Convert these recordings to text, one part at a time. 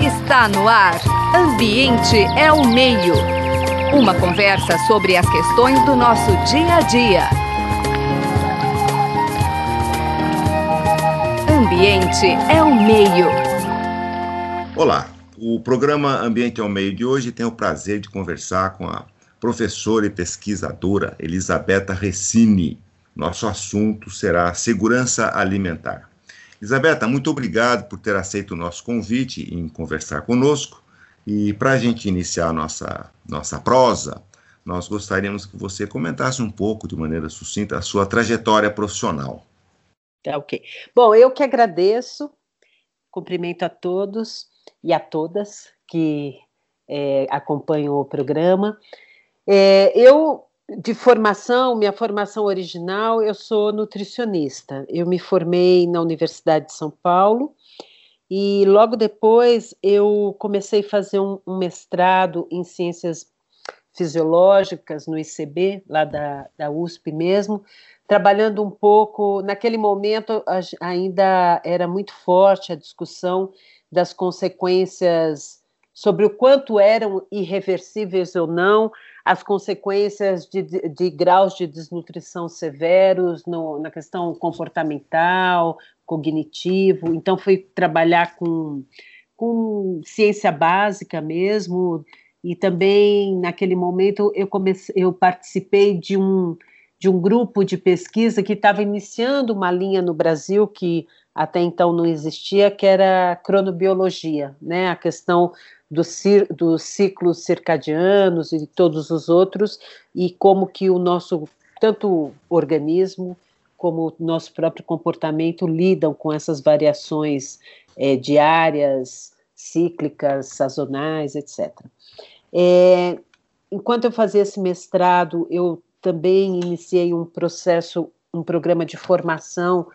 Está no ar. Ambiente é o meio. Uma conversa sobre as questões do nosso dia a dia. Ambiente é o meio. Olá, o programa Ambiente é o Meio de hoje tem o prazer de conversar com a professora e pesquisadora Elisabetta Recini. Nosso assunto será segurança alimentar. Elisabetta, muito obrigado por ter aceito o nosso convite em conversar conosco. E para a gente iniciar a nossa, nossa prosa, nós gostaríamos que você comentasse um pouco, de maneira sucinta, a sua trajetória profissional. Tá, ok. Bom, eu que agradeço, cumprimento a todos e a todas que é, acompanham o programa. É, eu de formação, minha formação original, eu sou nutricionista. Eu me formei na Universidade de São Paulo e logo depois eu comecei a fazer um, um mestrado em ciências fisiológicas no ICB, lá da, da USP mesmo, trabalhando um pouco. Naquele momento ainda era muito forte a discussão das consequências sobre o quanto eram irreversíveis ou não as consequências de, de, de graus de desnutrição severos no, na questão comportamental, cognitivo. Então, fui trabalhar com, com ciência básica mesmo, e também naquele momento eu comecei, eu participei de um de um grupo de pesquisa que estava iniciando uma linha no Brasil que até então não existia, que era cronobiologia, né? A questão dos, ciclos circadianos e todos os outros, e como que o nosso, tanto organismo como o nosso próprio comportamento lidam com essas variações é, diárias, cíclicas, sazonais, etc. É, enquanto eu fazia esse mestrado, eu também iniciei um processo, um programa de formação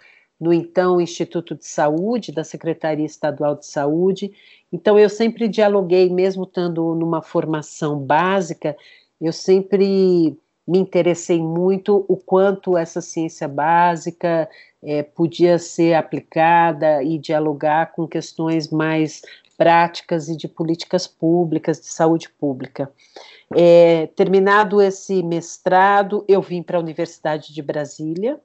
no então Instituto de Saúde, da Secretaria Estadual de Saúde. Então, eu sempre dialoguei, mesmo estando numa formação básica, eu sempre me interessei muito o quanto essa ciência básica é, podia ser aplicada e dialogar com questões mais práticas e de políticas públicas, de saúde pública. É, terminado esse mestrado, eu vim para a Universidade de Brasília,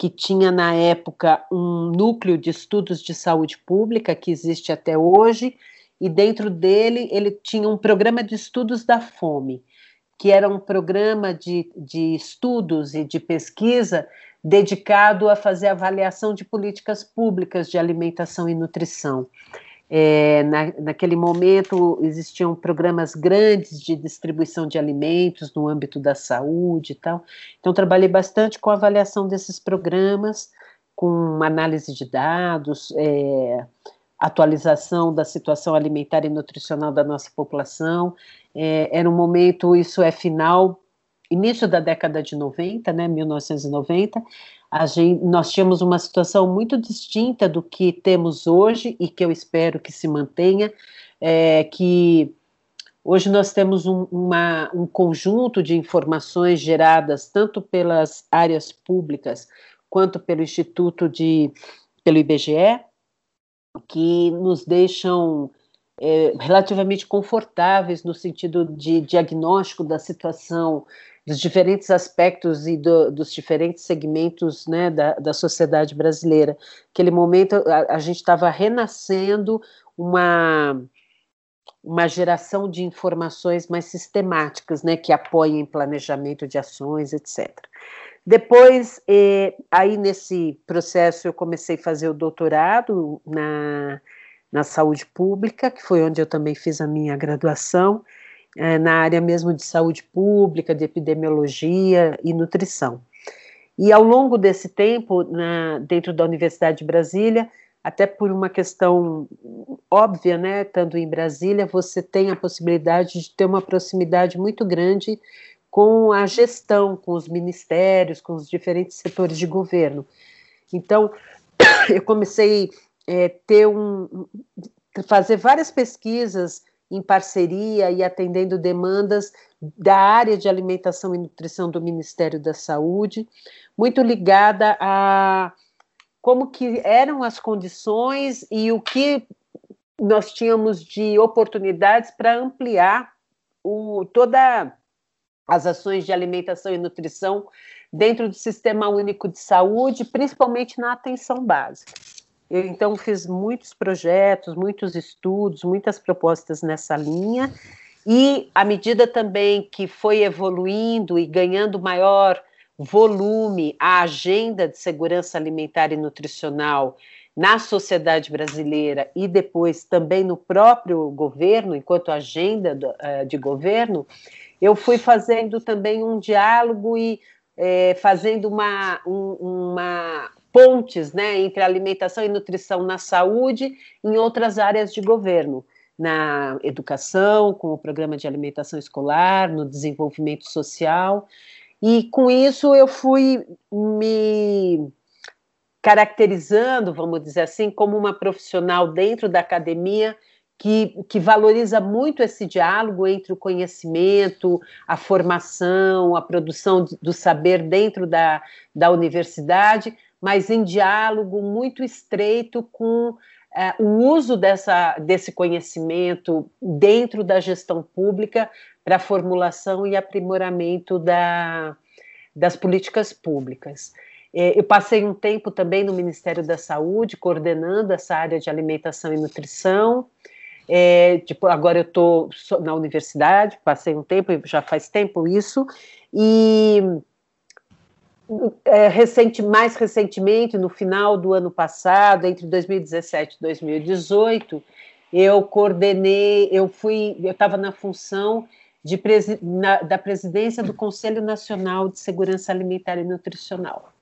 que tinha na época um núcleo de estudos de saúde pública que existe até hoje, e dentro dele ele tinha um programa de estudos da fome, que era um programa de, de estudos e de pesquisa dedicado a fazer avaliação de políticas públicas de alimentação e nutrição. É, na, naquele momento existiam programas grandes de distribuição de alimentos no âmbito da saúde e tal. Então, trabalhei bastante com a avaliação desses programas, com análise de dados, é, atualização da situação alimentar e nutricional da nossa população. É, era um momento, isso é final, início da década de 90, né, 1990, Gente, nós tínhamos uma situação muito distinta do que temos hoje e que eu espero que se mantenha, é, que hoje nós temos um, uma, um conjunto de informações geradas tanto pelas áreas públicas quanto pelo Instituto de, pelo IBGE, que nos deixam é, relativamente confortáveis no sentido de diagnóstico da situação dos diferentes aspectos e do, dos diferentes segmentos né, da, da sociedade brasileira. Aquele momento a, a gente estava renascendo uma uma geração de informações mais sistemáticas, né, que apoiem planejamento de ações, etc. Depois, eh, aí nesse processo, eu comecei a fazer o doutorado na, na saúde pública, que foi onde eu também fiz a minha graduação, é, na área mesmo de saúde pública, de epidemiologia e nutrição. E ao longo desse tempo, na, dentro da Universidade de Brasília, até por uma questão óbvia, né, estando em Brasília, você tem a possibilidade de ter uma proximidade muito grande com a gestão, com os ministérios, com os diferentes setores de governo. Então, eu comecei a é, ter um, fazer várias pesquisas em parceria e atendendo demandas da área de alimentação e nutrição do Ministério da Saúde, muito ligada a como que eram as condições e o que nós tínhamos de oportunidades para ampliar o, toda as ações de alimentação e nutrição dentro do Sistema Único de Saúde, principalmente na atenção básica. Eu, então, fiz muitos projetos, muitos estudos, muitas propostas nessa linha, e à medida também que foi evoluindo e ganhando maior volume a agenda de segurança alimentar e nutricional na sociedade brasileira e depois também no próprio governo, enquanto agenda eh, de governo, eu fui fazendo também um diálogo e é, fazendo uma, um, uma pontes né, entre alimentação e nutrição na saúde em outras áreas de governo, na educação, com o programa de alimentação escolar, no desenvolvimento social. E com isso eu fui me caracterizando, vamos dizer assim, como uma profissional dentro da academia que, que, valoriza muito esse diálogo entre o conhecimento, a formação, a produção do saber dentro da, da universidade, mas em diálogo muito estreito com é, o uso dessa, desse conhecimento dentro da gestão pública para formulação e aprimoramento da, das políticas públicas. É, eu passei um tempo também no Ministério da Saúde, coordenando essa área de alimentação e nutrição. É, tipo, agora eu estou na universidade, passei um tempo, já faz tempo isso, e é, recente, mais recentemente, no final do ano passado, entre 2017 e 2018, eu coordenei, eu fui, eu estava na função de na, da presidência do Conselho Nacional de Segurança Alimentar e Nutricional.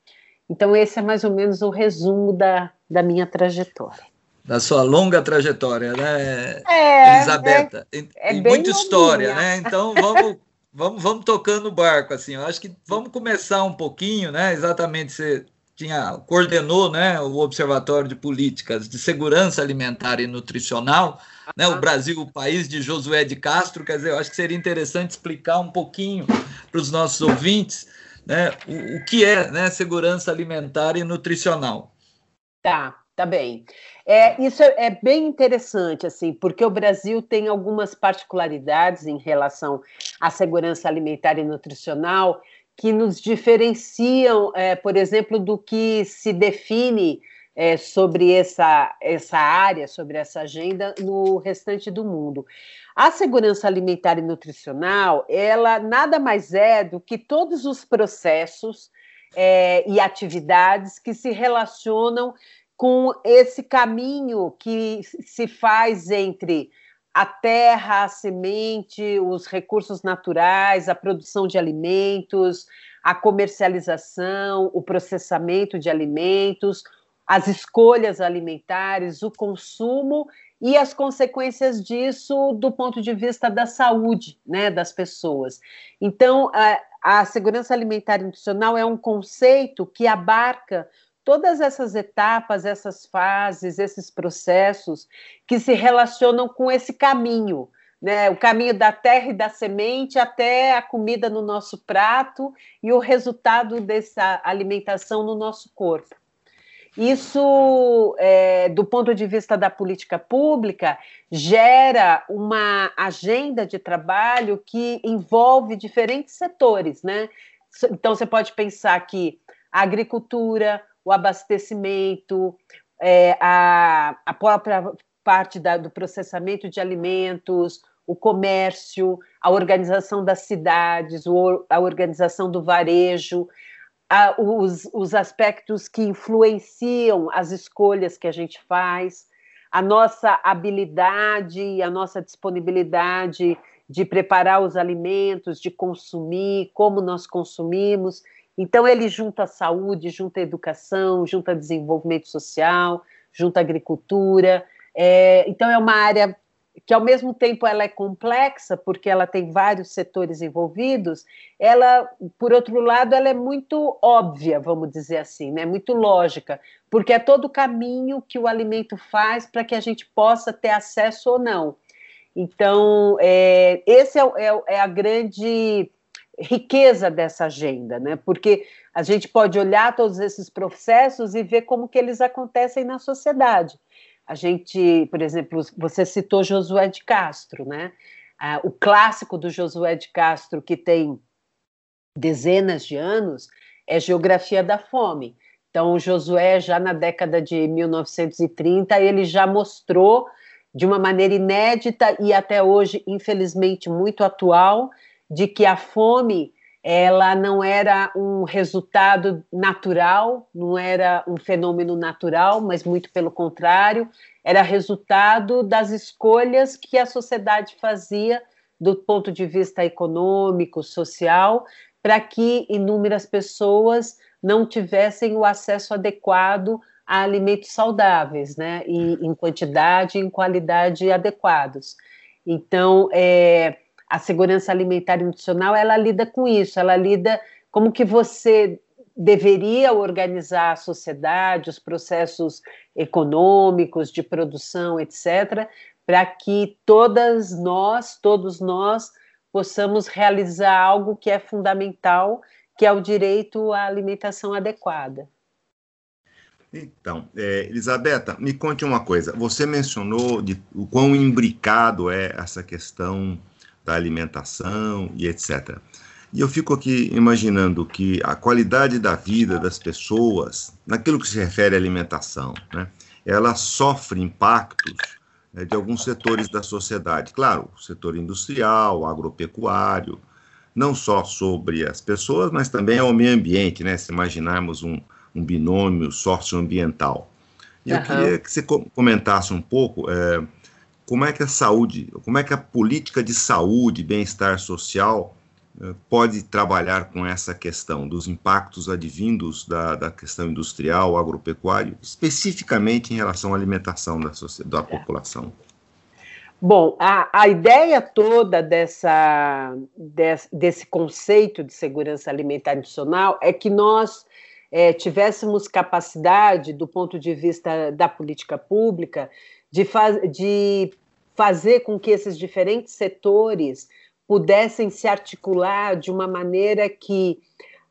Então, esse é mais ou menos o resumo da, da minha trajetória. Da sua longa trajetória, né, é, Elisabetta? É, é e muita história, né? Então, vamos vamos, vamos tocando o barco, assim. Eu acho que vamos começar um pouquinho, né? Exatamente, você tinha, coordenou né, o Observatório de Políticas de Segurança Alimentar e Nutricional, né, o Brasil, o país de Josué de Castro, quer dizer, eu acho que seria interessante explicar um pouquinho para os nossos ouvintes né, o, o que é né, segurança alimentar e nutricional. Tá, tá bem. É, isso é, é, bem interessante, assim, porque o Brasil tem algumas particularidades em relação à segurança alimentar e nutricional que nos diferenciam, é, por exemplo, do que se define é, sobre essa, essa área, sobre essa agenda no restante do mundo. A segurança alimentar e nutricional, ela nada mais é do que todos os processos é, e atividades que se relacionam com esse caminho que se faz entre a terra, a semente, os recursos naturais, a produção de alimentos, a comercialização, o processamento de alimentos, as escolhas alimentares, o consumo e as consequências disso do ponto de vista da saúde né, das pessoas. Então, a, a segurança alimentar e nutricional é um conceito que abarca todas essas etapas, essas fases, esses processos que se relacionam com esse caminho, né? O caminho da terra e da semente até a comida no nosso prato e o resultado dessa alimentação no nosso corpo. Isso, é, do ponto de vista da política pública, gera uma agenda de trabalho que envolve diferentes setores, né? Então, você pode pensar que a agricultura, o abastecimento, é, a, a própria parte da, do processamento de alimentos, o comércio, a organização das cidades, o, a organização do varejo, a, os, os aspectos que influenciam as escolhas que a gente faz, a nossa habilidade, a nossa disponibilidade de preparar os alimentos, de consumir, como nós consumimos. Então, ele junta saúde, junta educação, junta desenvolvimento social, junta agricultura. É, então, é uma área que, ao mesmo tempo, ela é complexa, porque ela tem vários setores envolvidos, ela, por outro lado, ela é muito óbvia, vamos dizer assim, né? muito lógica, porque é todo o caminho que o alimento faz para que a gente possa ter acesso ou não. Então, é, esse é, é, é a grande riqueza dessa agenda, né? Porque a gente pode olhar todos esses processos e ver como que eles acontecem na sociedade. A gente, por exemplo, você citou Josué de Castro, né? Ah, o clássico do Josué de Castro, que tem dezenas de anos, é Geografia da Fome. Então, Josué, já na década de 1930, ele já mostrou de uma maneira inédita e até hoje, infelizmente, muito atual, de que a fome ela não era um resultado natural, não era um fenômeno natural, mas muito pelo contrário, era resultado das escolhas que a sociedade fazia do ponto de vista econômico, social, para que inúmeras pessoas não tivessem o acesso adequado a alimentos saudáveis, né, e em quantidade e em qualidade adequados. Então, é, a segurança alimentar e nutricional, ela lida com isso, ela lida como que você deveria organizar a sociedade, os processos econômicos, de produção, etc., para que todas nós, todos nós, possamos realizar algo que é fundamental, que é o direito à alimentação adequada. Então, é, Elisabetta, me conte uma coisa. Você mencionou de, o quão imbricado é essa questão da alimentação e etc. E eu fico aqui imaginando que a qualidade da vida das pessoas, naquilo que se refere à alimentação, né, ela sofre impactos né, de alguns setores da sociedade. Claro, o setor industrial, agropecuário, não só sobre as pessoas, mas também ao meio ambiente, né? Se imaginarmos um, um binômio socioambiental. E uhum. eu queria que você comentasse um pouco é, como é que a saúde, como é que a política de saúde bem-estar social é, pode trabalhar com essa questão dos impactos advindos da, da questão industrial, agropecuário, especificamente em relação à alimentação da, da população. Bom, a, a ideia toda dessa, desse, desse conceito de segurança alimentar nutricional é que nós é, tivéssemos capacidade, do ponto de vista da política pública, de, faz, de fazer com que esses diferentes setores pudessem se articular de uma maneira que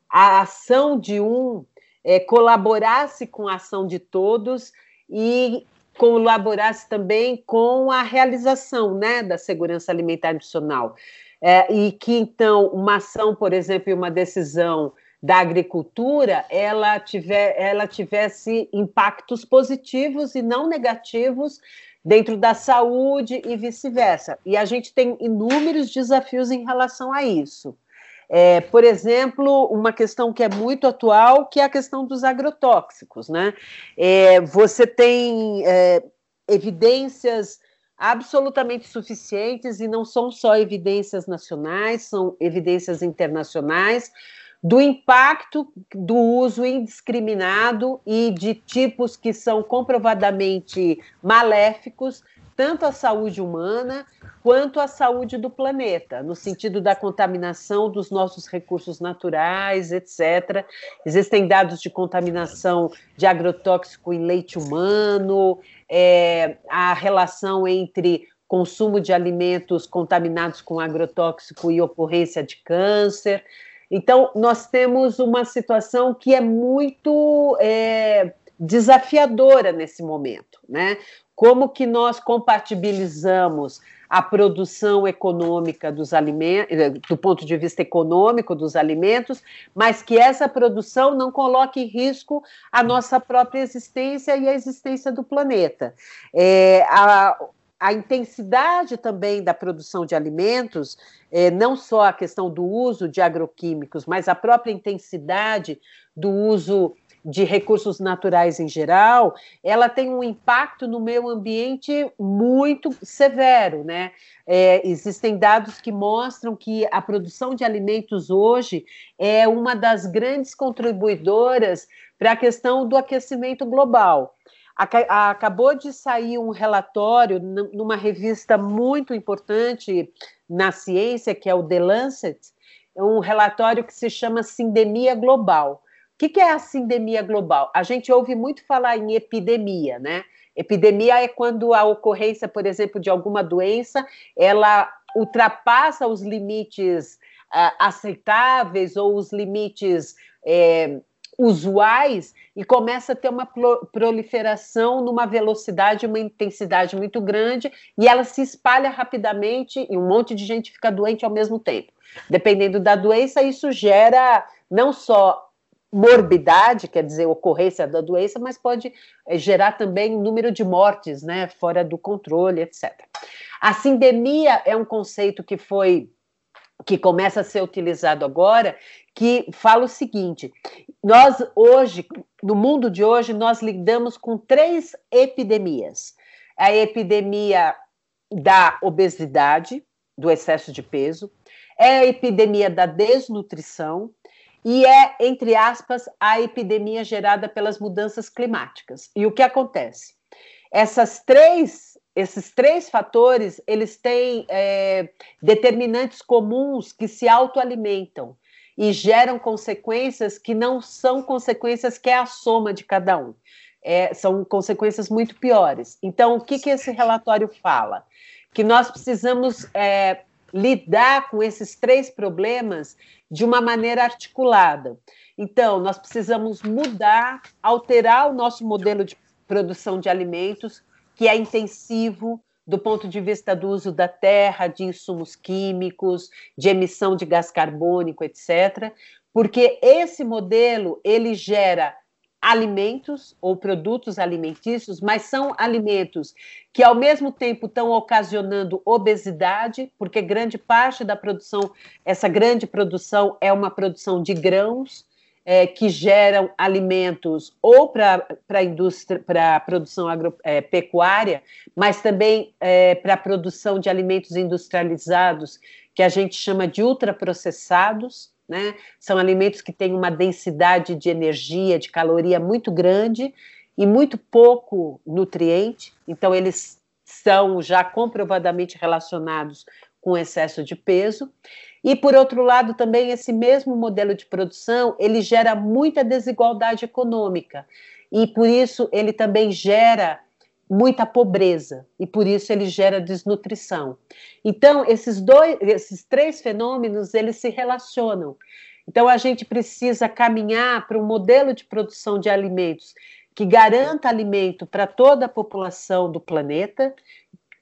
a ação de um é, colaborasse com a ação de todos e colaborasse também com a realização né, da segurança alimentar nutricional. É, e que, então, uma ação, por exemplo, e uma decisão da agricultura ela, tiver, ela tivesse impactos positivos e não negativos dentro da saúde e vice-versa. E a gente tem inúmeros desafios em relação a isso. É, por exemplo, uma questão que é muito atual, que é a questão dos agrotóxicos. Né? É, você tem é, evidências absolutamente suficientes, e não são só evidências nacionais, são evidências internacionais, do impacto do uso indiscriminado e de tipos que são comprovadamente maléficos, tanto à saúde humana quanto à saúde do planeta, no sentido da contaminação dos nossos recursos naturais, etc. Existem dados de contaminação de agrotóxico em leite humano, é, a relação entre consumo de alimentos contaminados com agrotóxico e ocorrência de câncer. Então, nós temos uma situação que é muito é, desafiadora nesse momento, né? Como que nós compatibilizamos a produção econômica dos alimentos, eh, do ponto de vista econômico dos alimentos, mas que essa produção não coloque em risco a nossa própria existência e a existência do planeta. É, a, a intensidade também da produção de alimentos, é, não só a questão do uso de agroquímicos, mas a própria intensidade do uso de recursos naturais em geral, ela tem um impacto no meio ambiente muito severo, né? É, existem dados que mostram que a produção de alimentos hoje é uma das grandes contribuidoras para a questão do aquecimento global. Acabou de sair um relatório numa revista muito importante na ciência, que é o The Lancet, um relatório que se chama Sindemia Global. O que é a sindemia global? A gente ouve muito falar em epidemia, né? Epidemia é quando a ocorrência, por exemplo, de alguma doença, ela ultrapassa os limites uh, aceitáveis ou os limites é, usuais e começa a ter uma proliferação numa velocidade, uma intensidade muito grande e ela se espalha rapidamente e um monte de gente fica doente ao mesmo tempo. Dependendo da doença, isso gera não só morbidade, quer dizer, ocorrência da doença, mas pode eh, gerar também número de mortes, né, fora do controle, etc. A sindemia é um conceito que foi que começa a ser utilizado agora, que fala o seguinte: nós hoje, no mundo de hoje, nós lidamos com três epidemias. A epidemia da obesidade, do excesso de peso, é a epidemia da desnutrição e é, entre aspas, a epidemia gerada pelas mudanças climáticas. E o que acontece? Essas três, esses três fatores, eles têm é, determinantes comuns que se autoalimentam e geram consequências que não são consequências que é a soma de cada um. É, são consequências muito piores. Então, o que, que esse relatório fala? Que nós precisamos é, lidar com esses três problemas de uma maneira articulada. Então, nós precisamos mudar, alterar o nosso modelo de produção de alimentos, que é intensivo, do ponto de vista do uso da terra, de insumos químicos, de emissão de gás carbônico, etc. Porque esse modelo ele gera alimentos ou produtos alimentícios, mas são alimentos que ao mesmo tempo estão ocasionando obesidade, porque grande parte da produção, essa grande produção é uma produção de grãos, é, que geram alimentos ou para a indústria, para a produção agropecuária, é, mas também é, para a produção de alimentos industrializados, que a gente chama de ultraprocessados, né? São alimentos que têm uma densidade de energia, de caloria muito grande e muito pouco nutriente, então eles são já comprovadamente relacionados com excesso de peso. E por outro lado, também esse mesmo modelo de produção, ele gera muita desigualdade econômica. E por isso ele também gera muita pobreza e por isso ele gera desnutrição. Então, esses dois, esses três fenômenos, eles se relacionam. Então, a gente precisa caminhar para um modelo de produção de alimentos que garanta alimento para toda a população do planeta,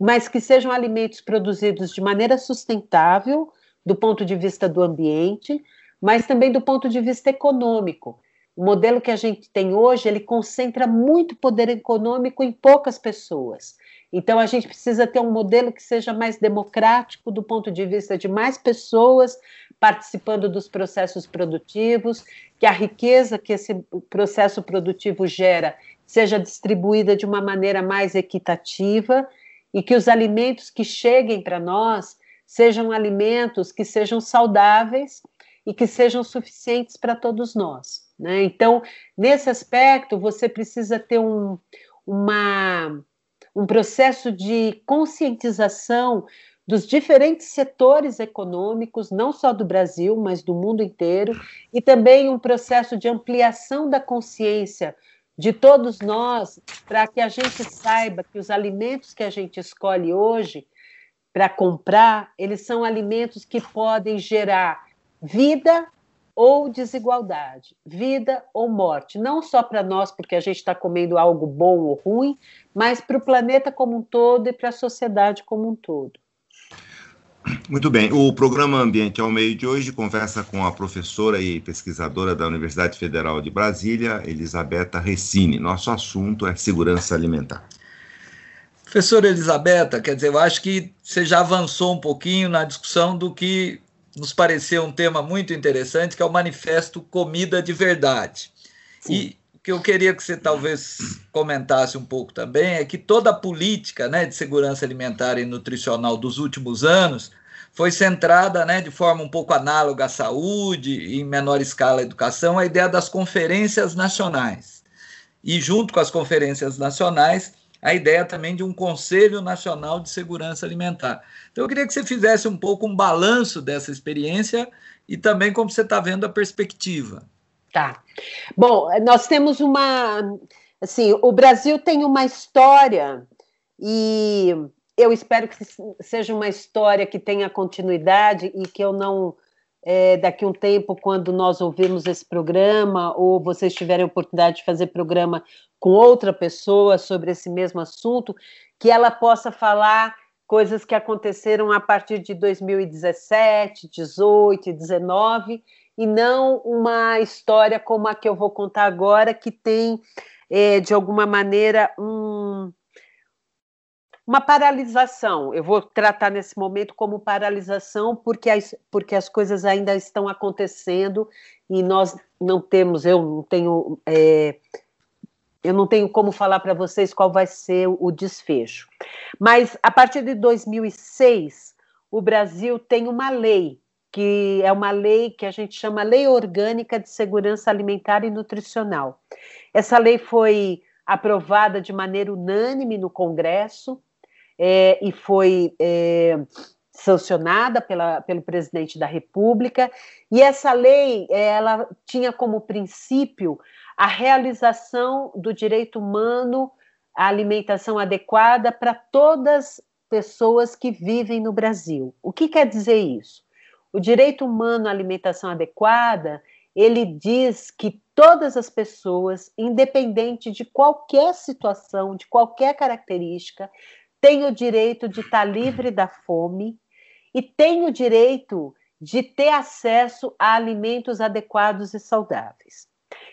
mas que sejam alimentos produzidos de maneira sustentável, do ponto de vista do ambiente, mas também do ponto de vista econômico. O modelo que a gente tem hoje, ele concentra muito poder econômico em poucas pessoas. Então a gente precisa ter um modelo que seja mais democrático do ponto de vista de mais pessoas participando dos processos produtivos, que a riqueza que esse processo produtivo gera seja distribuída de uma maneira mais equitativa e que os alimentos que cheguem para nós sejam alimentos que sejam saudáveis e que sejam suficientes para todos nós. Né? Então, nesse aspecto, você precisa ter um, uma, um processo de conscientização dos diferentes setores econômicos, não só do Brasil, mas do mundo inteiro, e também um processo de ampliação da consciência de todos nós, para que a gente saiba que os alimentos que a gente escolhe hoje para comprar, eles são alimentos que podem gerar vida ou desigualdade, vida ou morte, não só para nós, porque a gente está comendo algo bom ou ruim, mas para o planeta como um todo e para a sociedade como um todo. Muito bem. O programa Ambiente ao Meio de hoje conversa com a professora e pesquisadora da Universidade Federal de Brasília, Elisabetta Recine. Nosso assunto é segurança alimentar. Professora Elisabetta, quer dizer, eu acho que você já avançou um pouquinho na discussão do que nos pareceu um tema muito interessante, que é o Manifesto Comida de Verdade. Sim. E o que eu queria que você talvez comentasse um pouco também é que toda a política né, de segurança alimentar e nutricional dos últimos anos foi centrada, né, de forma um pouco análoga à saúde e em menor escala à educação, a ideia das conferências nacionais. E junto com as conferências nacionais, a ideia também de um Conselho Nacional de Segurança Alimentar. Então, eu queria que você fizesse um pouco um balanço dessa experiência e também como você está vendo a perspectiva. Tá. Bom, nós temos uma. Assim, o Brasil tem uma história e eu espero que seja uma história que tenha continuidade e que eu não é, daqui um tempo, quando nós ouvimos esse programa, ou vocês tiverem a oportunidade de fazer programa com outra pessoa sobre esse mesmo assunto, que ela possa falar coisas que aconteceram a partir de 2017, 18, 19, e não uma história como a que eu vou contar agora, que tem, é, de alguma maneira, um, uma paralisação. Eu vou tratar nesse momento como paralisação, porque as, porque as coisas ainda estão acontecendo e nós não temos, eu não tenho. É, eu não tenho como falar para vocês qual vai ser o desfecho. Mas a partir de 2006, o Brasil tem uma lei, que é uma lei que a gente chama Lei Orgânica de Segurança Alimentar e Nutricional. Essa lei foi aprovada de maneira unânime no Congresso é, e foi é, sancionada pela, pelo presidente da República. E essa lei ela tinha como princípio a realização do direito humano à alimentação adequada para todas pessoas que vivem no Brasil. O que quer dizer isso? O direito humano à alimentação adequada, ele diz que todas as pessoas, independente de qualquer situação, de qualquer característica, têm o direito de estar livre da fome e têm o direito de ter acesso a alimentos adequados e saudáveis.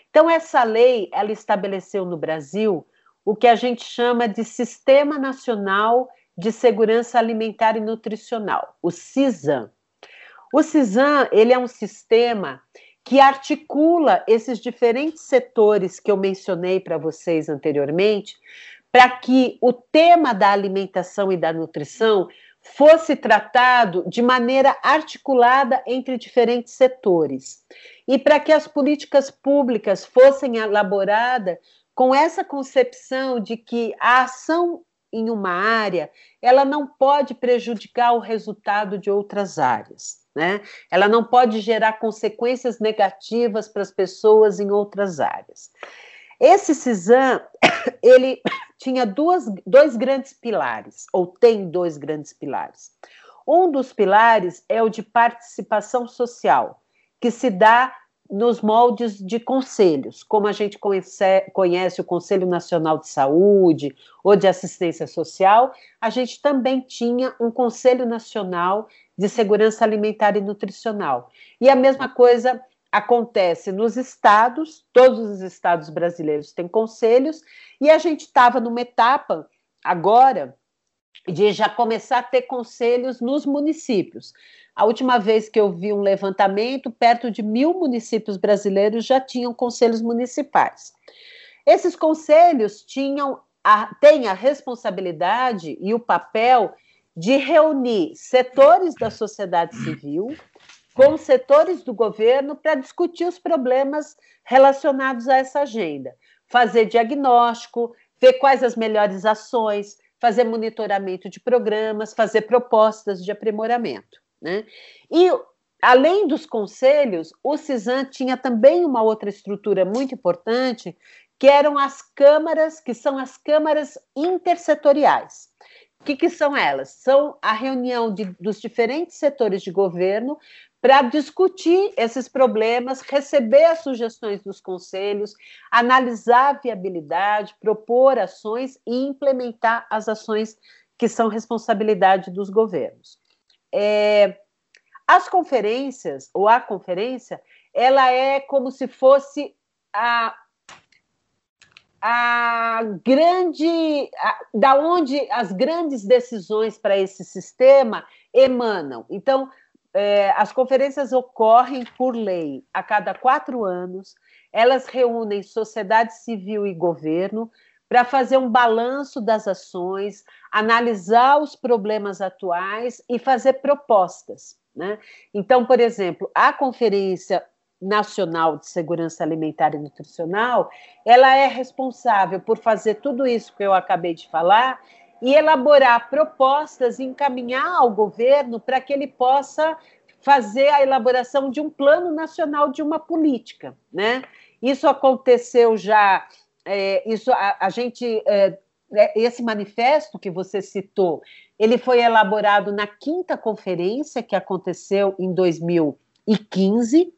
Então essa lei, ela estabeleceu no Brasil o que a gente chama de Sistema Nacional de Segurança Alimentar e Nutricional, o CISAM. O CISAM, ele é um sistema que articula esses diferentes setores que eu mencionei para vocês anteriormente, para que o tema da alimentação e da nutrição fosse tratado de maneira articulada entre diferentes setores e para que as políticas públicas fossem elaboradas com essa concepção de que a ação em uma área ela não pode prejudicar o resultado de outras áreas. Né? Ela não pode gerar consequências negativas para as pessoas em outras áreas. Esse CISAM, ele tinha duas, dois grandes pilares, ou tem dois grandes pilares. Um dos pilares é o de participação social, que se dá nos moldes de conselhos, como a gente conhece, conhece, o Conselho Nacional de Saúde ou de Assistência Social, a gente também tinha um Conselho Nacional de Segurança Alimentar e Nutricional. E a mesma coisa acontece nos estados, todos os estados brasileiros têm conselhos, e a gente estava numa etapa agora de já começar a ter conselhos nos municípios. A última vez que eu vi um levantamento, perto de mil municípios brasileiros já tinham conselhos municipais. Esses conselhos tinham a, têm a responsabilidade e o papel de reunir setores da sociedade civil, com setores do governo para discutir os problemas relacionados a essa agenda, fazer diagnóstico, ver quais as melhores ações, fazer monitoramento de programas, fazer propostas de aprimoramento. Né? E, além dos conselhos, o CISAN tinha também uma outra estrutura muito importante, que eram as câmaras, que são as câmaras intersetoriais. O que, que são elas? São a reunião de, dos diferentes setores de governo para discutir esses problemas, receber as sugestões dos conselhos, analisar a viabilidade, propor ações e implementar as ações que são responsabilidade dos governos. É, as conferências, ou a conferência, ela é como se fosse a, a grande. A, da onde as grandes decisões para esse sistema emanam. Então, é, as conferências ocorrem por lei a cada quatro anos, elas reúnem sociedade civil e governo para fazer um balanço das ações, analisar os problemas atuais e fazer propostas. Né? Então, por exemplo, a Conferência Nacional de Segurança Alimentar e Nutricional, ela é responsável por fazer tudo isso que eu acabei de falar e elaborar propostas encaminhar ao governo para que ele possa fazer a elaboração de um plano nacional de uma política, né? Isso aconteceu já, é, isso a, a gente, é, é esse manifesto que você citou, ele foi elaborado na quinta conferência que aconteceu em 2000 2015,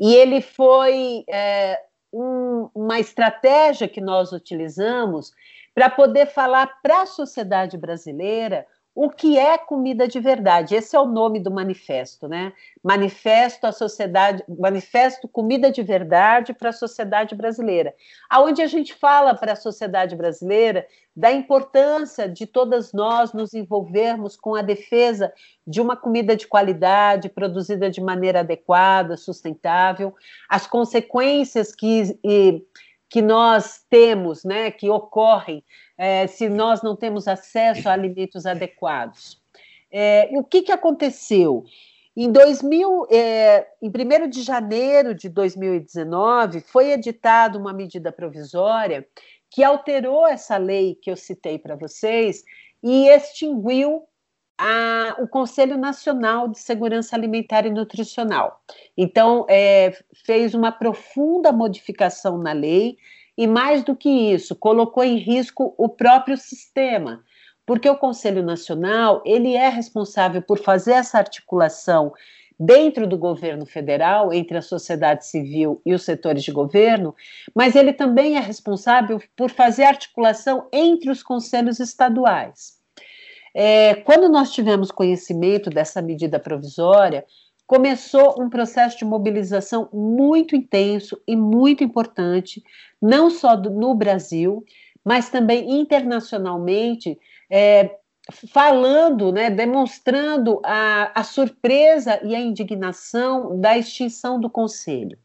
e ele foi é, um, uma estratégia que nós utilizamos para poder falar para a sociedade brasileira o que é comida de verdade. Esse é o nome do manifesto, né? Manifesto à sociedade, manifesto comida de verdade para a sociedade brasileira, aonde a gente fala para a sociedade brasileira da importância de todas nós nos envolvermos com a defesa de uma comida de qualidade, produzida de maneira adequada, sustentável, as consequências que e, que nós temos, né, que ocorrem é, se nós não temos acesso a alimentos adequados. É, o que, que aconteceu? Em 2000, é, em 1 de janeiro de 2019, foi editada uma medida provisória que alterou essa lei que eu citei para vocês e extinguiu a, o Conselho Nacional de Segurança Alimentar e Nutricional. Então, é, fez uma profunda modificação na lei e, mais do que isso, colocou em risco o próprio sistema, porque o Conselho Nacional ele é responsável por fazer essa articulação dentro do governo federal, entre a sociedade civil e os setores de governo, mas ele também é responsável por fazer articulação entre os conselhos estaduais. É, quando nós tivemos conhecimento dessa medida provisória, começou um processo de mobilização muito intenso e muito importante, não só do, no Brasil, mas também internacionalmente, é, falando, né, demonstrando a, a surpresa e a indignação da extinção do Conselho.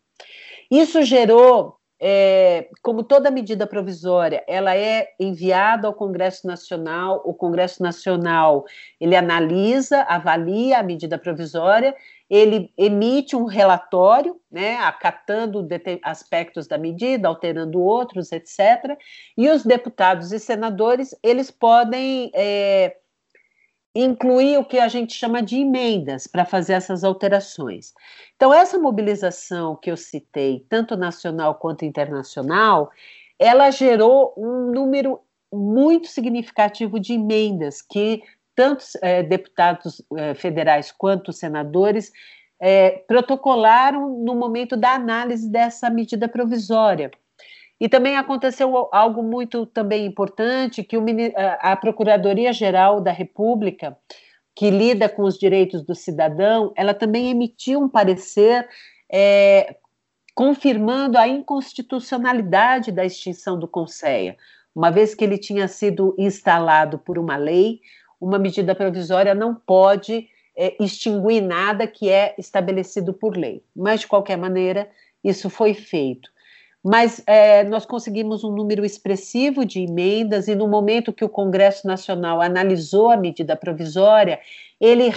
Isso gerou é, como toda medida provisória, ela é enviada ao Congresso Nacional, o Congresso Nacional ele analisa, avalia a medida provisória, ele emite um relatório, né, acatando aspectos da medida, alterando outros, etc. E os deputados e senadores eles podem é, incluir o que a gente chama de emendas para fazer essas alterações. Então, essa mobilização que eu citei, tanto nacional quanto internacional, ela gerou um número muito significativo de emendas que tanto é, deputados é, federais quanto senadores é, protocolaram no momento da análise dessa medida provisória. E também aconteceu algo muito também importante, que o, a Procuradoria-Geral da República, que lida com os direitos do cidadão, ela também emitiu um parecer é, confirmando a inconstitucionalidade da extinção do Conceia, uma vez que ele tinha sido instalado por uma lei, uma medida provisória não pode é, extinguir nada que é estabelecido por lei. Mas, de qualquer maneira, isso foi feito mas é, nós conseguimos um número expressivo de emendas, e no momento que o Congresso Nacional analisou a medida provisória, ele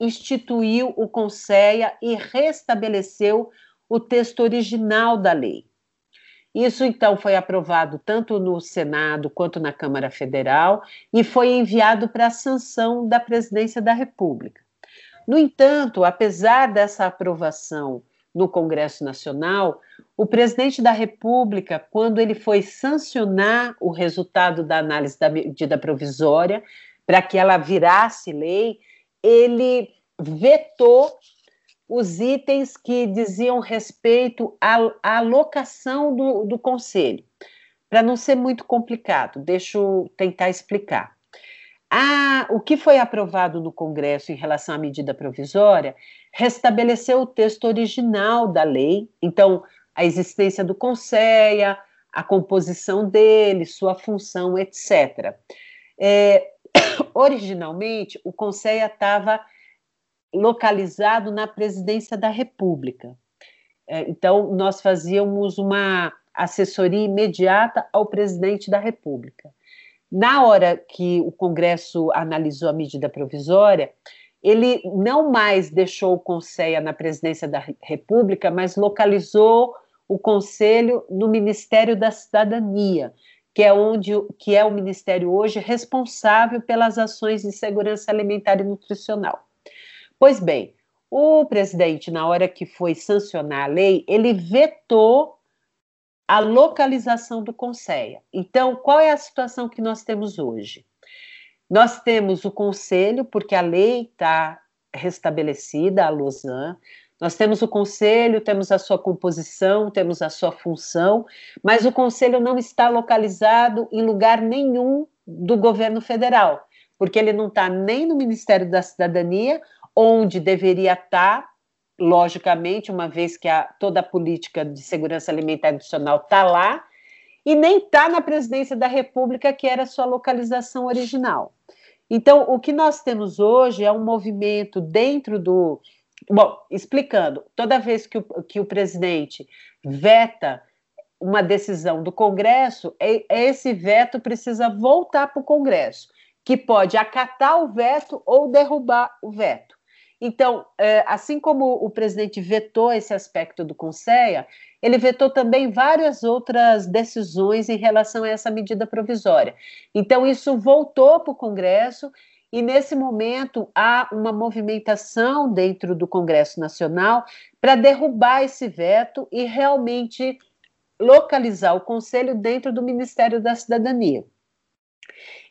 reinstituiu o Conceia e restabeleceu o texto original da lei. Isso, então, foi aprovado tanto no Senado quanto na Câmara Federal e foi enviado para a sanção da Presidência da República. No entanto, apesar dessa aprovação no Congresso Nacional, o presidente da República, quando ele foi sancionar o resultado da análise da medida provisória, para que ela virasse lei, ele vetou os itens que diziam respeito à, alocação do, do conselho. Para não ser muito complicado, deixa eu tentar explicar. Ah, o que foi aprovado no Congresso em relação à medida provisória restabeleceu o texto original da lei, então, a existência do Conceia, a composição dele, sua função, etc. É, originalmente, o Conceia estava localizado na presidência da República. É, então, nós fazíamos uma assessoria imediata ao presidente da República. Na hora que o Congresso analisou a medida provisória, ele não mais deixou o Conselho na presidência da República, mas localizou o Conselho no Ministério da Cidadania, que é onde que é o ministério hoje responsável pelas ações de segurança alimentar e nutricional. Pois bem, o presidente, na hora que foi sancionar a lei, ele vetou a localização do Conselho. Então, qual é a situação que nós temos hoje? Nós temos o conselho, porque a lei está restabelecida, a Lausanne. Nós temos o conselho, temos a sua composição, temos a sua função, mas o conselho não está localizado em lugar nenhum do governo federal, porque ele não está nem no Ministério da Cidadania, onde deveria estar, logicamente, uma vez que a, toda a política de segurança alimentar adicional está lá, e nem está na presidência da República, que era sua localização original. Então, o que nós temos hoje é um movimento dentro do. Bom, explicando, toda vez que o, que o presidente veta uma decisão do Congresso, esse veto precisa voltar para o Congresso, que pode acatar o veto ou derrubar o veto. Então, é, assim como o presidente vetou esse aspecto do Conselho, ele vetou também várias outras decisões em relação a essa medida provisória. Então, isso voltou para o Congresso e, nesse momento, há uma movimentação dentro do Congresso Nacional para derrubar esse veto e realmente localizar o Conselho dentro do Ministério da Cidadania.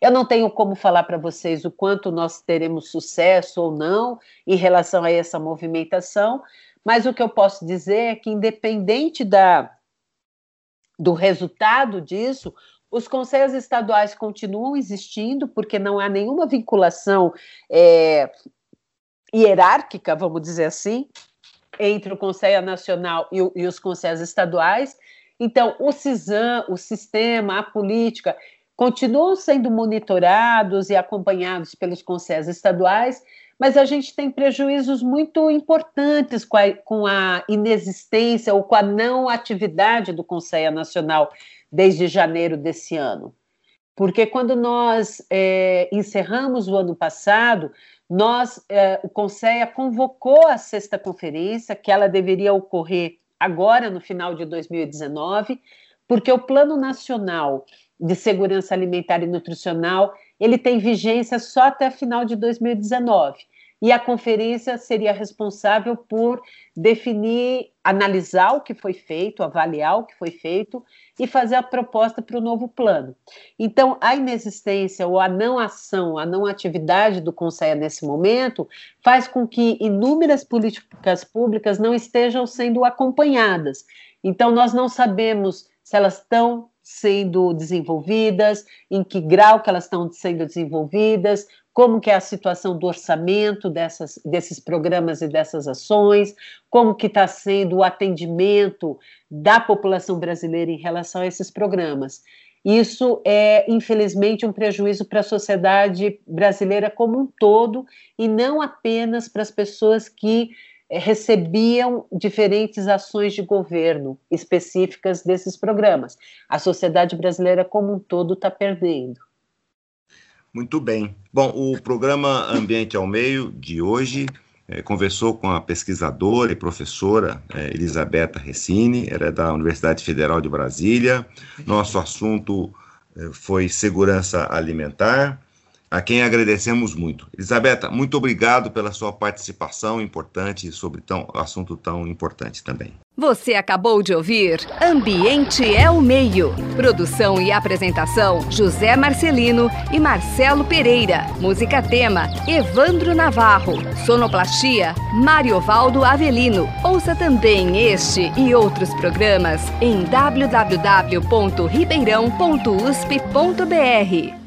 Eu não tenho como falar para vocês o quanto nós teremos sucesso ou não em relação a essa movimentação, mas o que eu posso dizer é que, independente da, do resultado disso, os conselhos estaduais continuam existindo, porque não há nenhuma vinculação é, hierárquica, vamos dizer assim, entre o Conselho Nacional e, e os conselhos estaduais. Então, o CISAM, o sistema, a política, continuam sendo monitorados e acompanhados pelos conselhos estaduais, mas a gente tem prejuízos muito importantes com a, com a inexistência ou com a não atividade do Conselho Nacional desde janeiro desse ano. Porque quando nós é, encerramos o ano passado, nós, é, o Conselho convocou a sexta conferência, que ela deveria ocorrer agora, no final de 2019, porque o Plano Nacional de Segurança Alimentar e Nutricional ele tem vigência só até final de 2019 e a conferência seria responsável por definir, analisar o que foi feito, avaliar o que foi feito e fazer a proposta para o novo plano. Então, a inexistência ou a não ação, a não atividade do Conselho nesse momento faz com que inúmeras políticas públicas não estejam sendo acompanhadas. Então, nós não sabemos se elas estão sendo desenvolvidas, em que grau que elas estão sendo desenvolvidas, como que é a situação do orçamento dessas, desses programas e dessas ações, como que está sendo o atendimento da população brasileira em relação a esses programas. Isso é, infelizmente, um prejuízo para a sociedade brasileira como um todo e não apenas para as pessoas que recebiam diferentes ações de governo específicas desses programas. A sociedade brasileira como um todo está perdendo. Muito bem. Bom, o programa Ambiente ao Meio de hoje é, conversou com a pesquisadora e professora é, Elisabetta ela é da Universidade Federal de Brasília. Nosso assunto é, foi segurança alimentar a quem agradecemos muito. Elisabetta, muito obrigado pela sua participação importante sobre tão, assunto tão importante também. Você acabou de ouvir Ambiente é o Meio. Produção e apresentação: José Marcelino e Marcelo Pereira. Música tema: Evandro Navarro. Sonoplastia: Mariovaldo Avelino. Ouça também este e outros programas em www.ribeirão.usp.br.